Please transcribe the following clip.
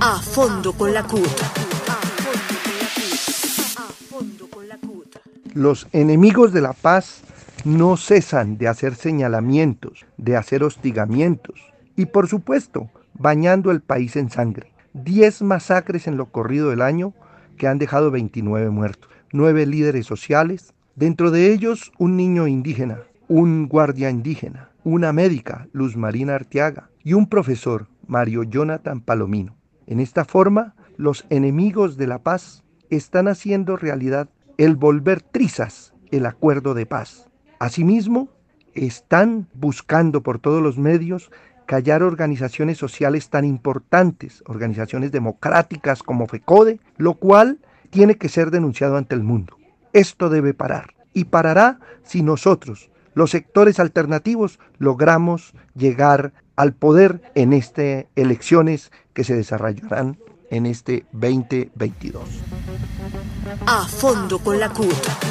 A fondo con la CUT. Los enemigos de la paz no cesan de hacer señalamientos, de hacer hostigamientos y por supuesto bañando el país en sangre. Diez masacres en lo corrido del año que han dejado 29 muertos, nueve líderes sociales, dentro de ellos un niño indígena, un guardia indígena, una médica, Luz Marina Arteaga, y un profesor, Mario Jonathan Palomino. En esta forma, los enemigos de la paz están haciendo realidad el volver trizas el acuerdo de paz. Asimismo, están buscando por todos los medios callar organizaciones sociales tan importantes, organizaciones democráticas como FECODE, lo cual tiene que ser denunciado ante el mundo. Esto debe parar y parará si nosotros, los sectores alternativos, logramos llegar al poder en estas elecciones que se desarrollarán en este 2022. A fondo con la CUT.